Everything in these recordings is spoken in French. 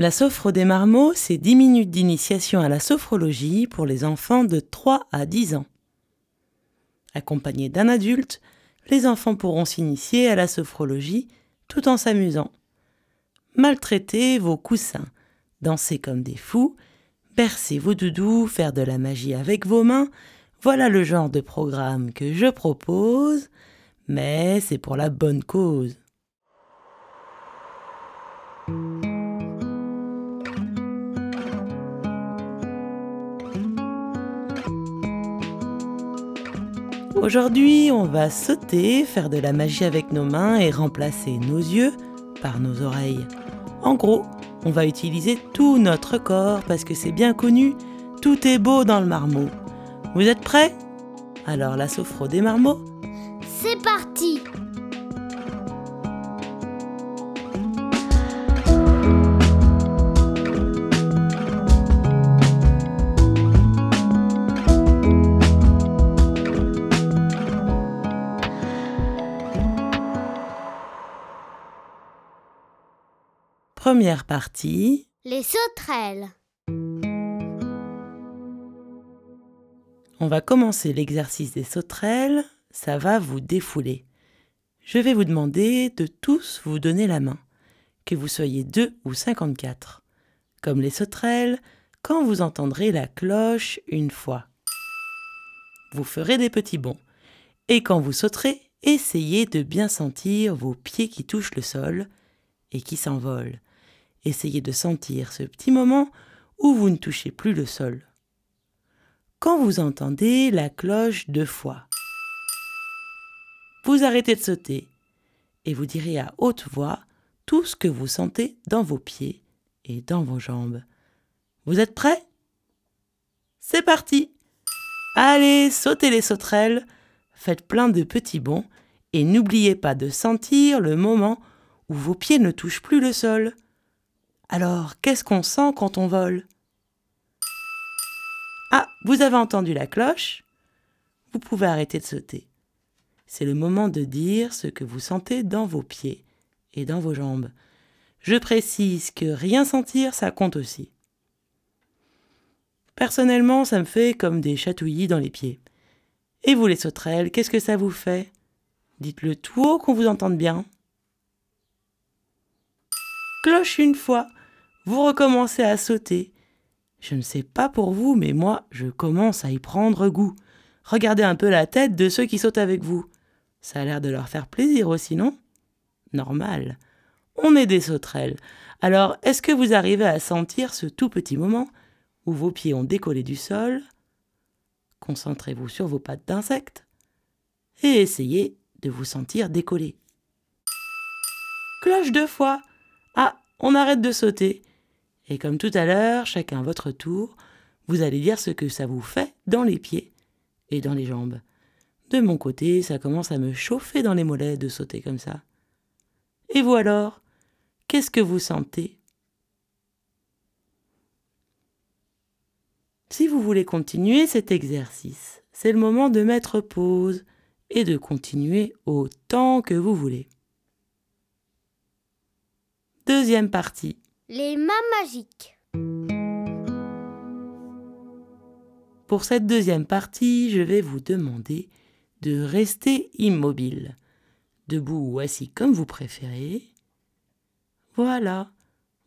La sophro des marmots, c'est 10 minutes d'initiation à la sophrologie pour les enfants de 3 à 10 ans. Accompagnés d'un adulte, les enfants pourront s'initier à la sophrologie tout en s'amusant. Maltraitez vos coussins, dansez comme des fous, bercez vos doudous, faire de la magie avec vos mains, voilà le genre de programme que je propose, mais c'est pour la bonne cause. Aujourd'hui, on va sauter, faire de la magie avec nos mains et remplacer nos yeux par nos oreilles. En gros, on va utiliser tout notre corps parce que c'est bien connu, tout est beau dans le marmot. Vous êtes prêts? Alors la sophro des marmots C'est parti Première partie. Les sauterelles. On va commencer l'exercice des sauterelles. Ça va vous défouler. Je vais vous demander de tous vous donner la main, que vous soyez deux ou 54. Comme les sauterelles, quand vous entendrez la cloche une fois. Vous ferez des petits bonds. Et quand vous sauterez, essayez de bien sentir vos pieds qui touchent le sol et qui s'envolent. Essayez de sentir ce petit moment où vous ne touchez plus le sol. Quand vous entendez la cloche deux fois, vous arrêtez de sauter et vous direz à haute voix tout ce que vous sentez dans vos pieds et dans vos jambes. Vous êtes prêts? C'est parti Allez, sautez les sauterelles, faites plein de petits bonds et n'oubliez pas de sentir le moment où vos pieds ne touchent plus le sol. Alors, qu'est-ce qu'on sent quand on vole? Ah, vous avez entendu la cloche? Vous pouvez arrêter de sauter. C'est le moment de dire ce que vous sentez dans vos pieds et dans vos jambes. Je précise que rien sentir, ça compte aussi. Personnellement, ça me fait comme des chatouillis dans les pieds. Et vous les sauterelles, qu'est-ce que ça vous fait? Dites-le tout haut qu'on vous entende bien. Cloche une fois, vous recommencez à sauter. Je ne sais pas pour vous, mais moi, je commence à y prendre goût. Regardez un peu la tête de ceux qui sautent avec vous. Ça a l'air de leur faire plaisir aussi, non? Normal. On est des sauterelles. Alors, est-ce que vous arrivez à sentir ce tout petit moment où vos pieds ont décollé du sol? Concentrez-vous sur vos pattes d'insectes et essayez de vous sentir décoller. Cloche deux fois. Ah, on arrête de sauter. Et comme tout à l'heure, chacun votre tour, vous allez dire ce que ça vous fait dans les pieds et dans les jambes. De mon côté, ça commence à me chauffer dans les mollets de sauter comme ça. Et vous alors Qu'est-ce que vous sentez? Si vous voulez continuer cet exercice, c'est le moment de mettre pause et de continuer autant que vous voulez. Deuxième partie. Les mains magiques. Pour cette deuxième partie, je vais vous demander de rester immobile, debout ou assis comme vous préférez. Voilà,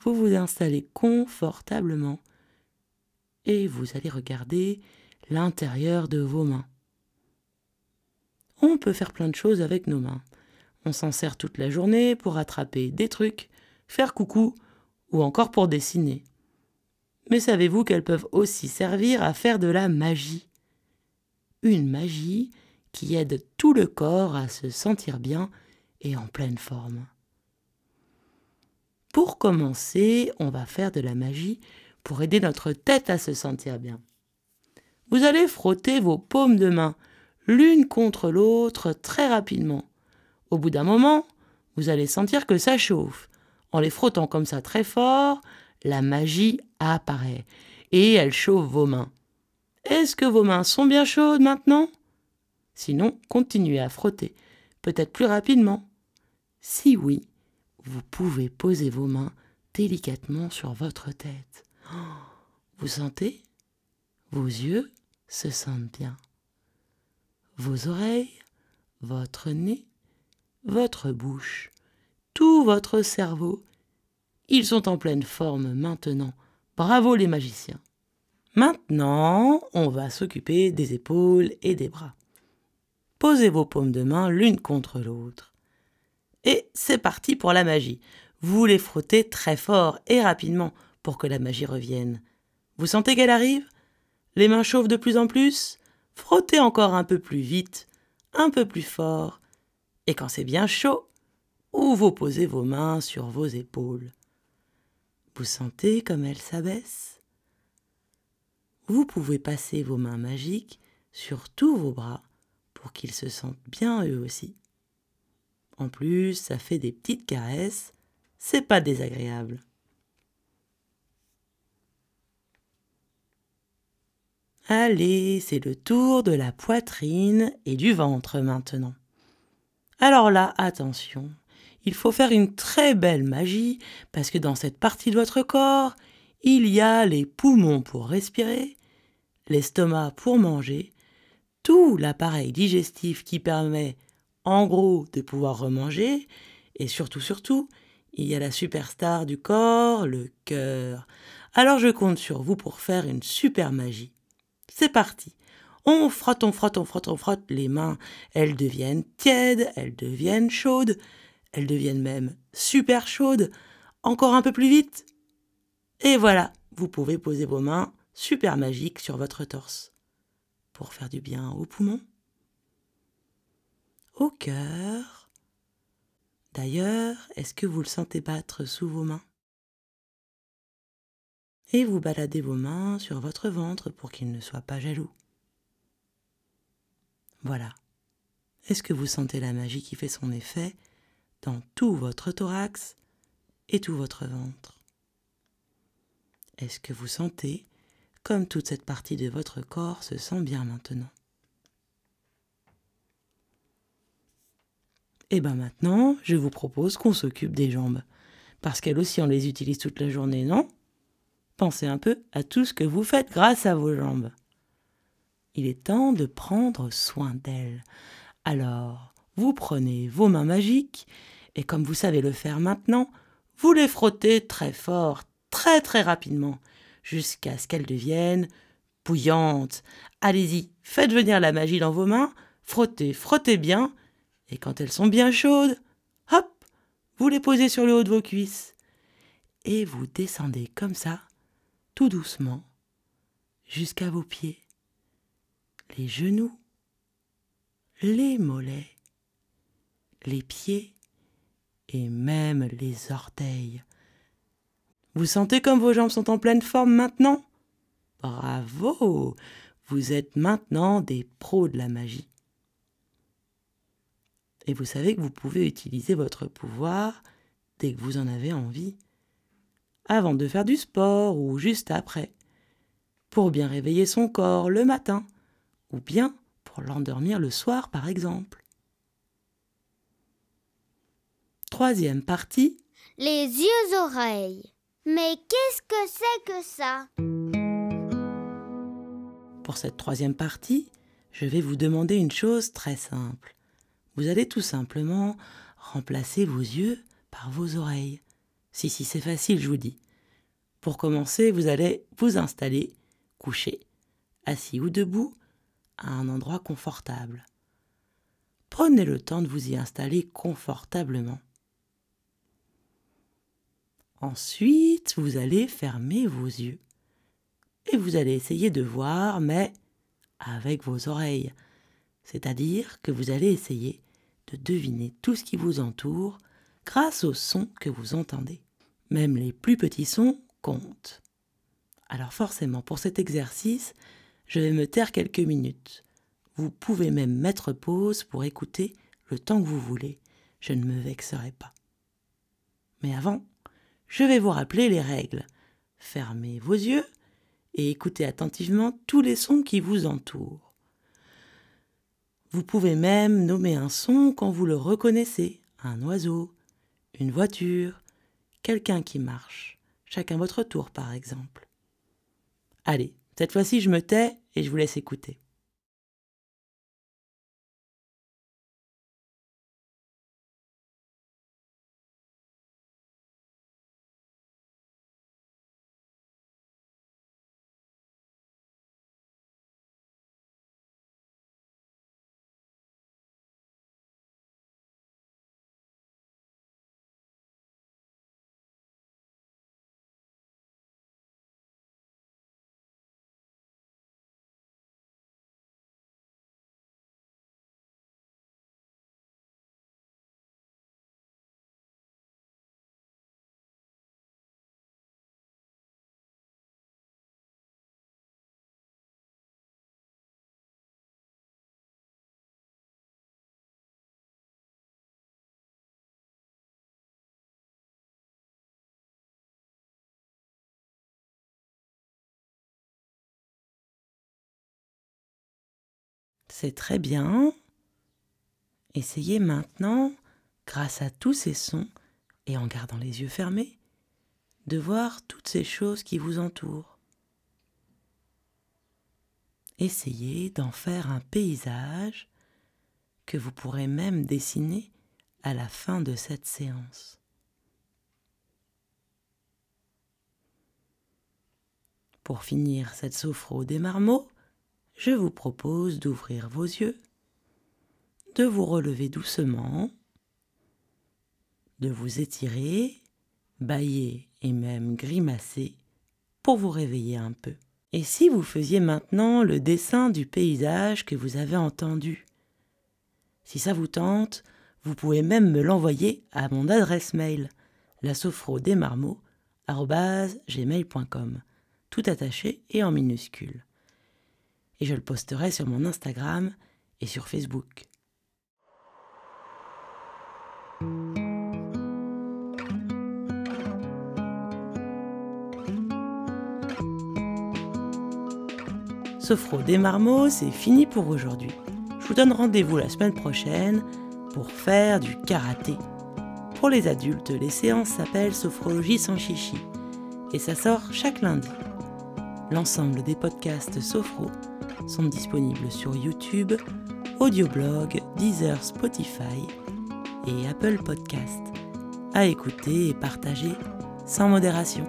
vous vous installez confortablement et vous allez regarder l'intérieur de vos mains. On peut faire plein de choses avec nos mains. On s'en sert toute la journée pour attraper des trucs, faire coucou ou encore pour dessiner. Mais savez-vous qu'elles peuvent aussi servir à faire de la magie? Une magie qui aide tout le corps à se sentir bien et en pleine forme. Pour commencer, on va faire de la magie pour aider notre tête à se sentir bien. Vous allez frotter vos paumes de main l'une contre l'autre très rapidement. Au bout d'un moment, vous allez sentir que ça chauffe en les frottant comme ça très fort, la magie apparaît et elle chauffe vos mains. Est-ce que vos mains sont bien chaudes maintenant? Sinon, continuez à frotter, peut-être plus rapidement. Si oui, vous pouvez poser vos mains délicatement sur votre tête. Oh, vous sentez? Vos yeux se sentent bien. Vos oreilles, votre nez, votre bouche, tout votre cerveau, ils sont en pleine forme maintenant. Bravo les magiciens. Maintenant, on va s'occuper des épaules et des bras. Posez vos paumes de main l'une contre l'autre. Et c'est parti pour la magie. Vous les frottez très fort et rapidement pour que la magie revienne. Vous sentez qu'elle arrive? Les mains chauffent de plus en plus? Frottez encore un peu plus vite, un peu plus fort. Et quand c'est bien chaud, ou vous posez vos mains sur vos épaules. Vous sentez comme elles s'abaissent vous pouvez passer vos mains magiques sur tous vos bras pour qu'ils se sentent bien eux aussi. En plus, ça fait des petites caresses, c'est pas désagréable. Allez, c'est le tour de la poitrine et du ventre maintenant. Alors là, attention, il faut faire une très belle magie parce que dans cette partie de votre corps, il y a les poumons pour respirer, l'estomac pour manger, tout l'appareil digestif qui permet, en gros, de pouvoir remanger, et surtout, surtout, il y a la superstar du corps, le cœur. Alors je compte sur vous pour faire une super magie. C'est parti. On frotte, on frotte, on frotte, on frotte les mains. Elles deviennent tièdes, elles deviennent chaudes, elles deviennent même super chaudes. Encore un peu plus vite. Et voilà, vous pouvez poser vos mains super magiques sur votre torse pour faire du bien aux poumons, au cœur. D'ailleurs, est-ce que vous le sentez battre sous vos mains? Et vous baladez vos mains sur votre ventre pour qu'il ne soit pas jaloux. Voilà. Est-ce que vous sentez la magie qui fait son effet? Dans tout votre thorax et tout votre ventre est-ce que vous sentez comme toute cette partie de votre corps se sent bien maintenant? Et eh bien maintenant, je vous propose qu'on s'occupe des jambes. Parce qu'elles aussi, on les utilise toute la journée, non? Pensez un peu à tout ce que vous faites grâce à vos jambes. Il est temps de prendre soin d'elles. Alors, vous prenez vos mains magiques et comme vous savez le faire maintenant, vous les frottez très fort, très très rapidement, jusqu'à ce qu'elles deviennent bouillantes. Allez-y, faites venir la magie dans vos mains, frottez, frottez bien, et quand elles sont bien chaudes, hop, vous les posez sur le haut de vos cuisses, et vous descendez comme ça, tout doucement, jusqu'à vos pieds, les genoux, les mollets, les pieds et même les orteils. Vous sentez comme vos jambes sont en pleine forme maintenant? Bravo Vous êtes maintenant des pros de la magie. Et vous savez que vous pouvez utiliser votre pouvoir dès que vous en avez envie, avant de faire du sport ou juste après, pour bien réveiller son corps le matin, ou bien pour l'endormir le soir par exemple. Troisième partie. Les yeux-oreilles. Mais qu'est-ce que c'est que ça? Pour cette troisième partie, je vais vous demander une chose très simple. Vous allez tout simplement remplacer vos yeux par vos oreilles. Si, si, c'est facile, je vous dis. Pour commencer, vous allez vous installer, couché, assis ou debout, à un endroit confortable. Prenez le temps de vous y installer confortablement. Ensuite, vous allez fermer vos yeux. Et vous allez essayer de voir, mais avec vos oreilles. C'est-à-dire que vous allez essayer de deviner tout ce qui vous entoure grâce aux sons que vous entendez. Même les plus petits sons comptent. Alors forcément, pour cet exercice, je vais me taire quelques minutes. Vous pouvez même mettre pause pour écouter le temps que vous voulez. Je ne me vexerai pas. Mais avant, je vais vous rappeler les règles. Fermez vos yeux et écoutez attentivement tous les sons qui vous entourent. Vous pouvez même nommer un son quand vous le reconnaissez, un oiseau, une voiture, quelqu'un qui marche, chacun votre tour par exemple. Allez, cette fois-ci je me tais et je vous laisse écouter. C'est très bien. Essayez maintenant, grâce à tous ces sons et en gardant les yeux fermés, de voir toutes ces choses qui vous entourent. Essayez d'en faire un paysage que vous pourrez même dessiner à la fin de cette séance. Pour finir cette sophro des marmots, je vous propose d'ouvrir vos yeux, de vous relever doucement, de vous étirer, bailler et même grimacer pour vous réveiller un peu. Et si vous faisiez maintenant le dessin du paysage que vous avez entendu Si ça vous tente, vous pouvez même me l'envoyer à mon adresse mail, la gmail.com, tout attaché et en minuscule et je le posterai sur mon Instagram et sur Facebook. Sophro des marmots, c'est fini pour aujourd'hui. Je vous donne rendez-vous la semaine prochaine pour faire du karaté. Pour les adultes, les séances s'appellent Sophrologie sans chichi et ça sort chaque lundi. L'ensemble des podcasts Sophro sont disponibles sur YouTube, Audioblog, Deezer, Spotify et Apple Podcast. À écouter et partager sans modération.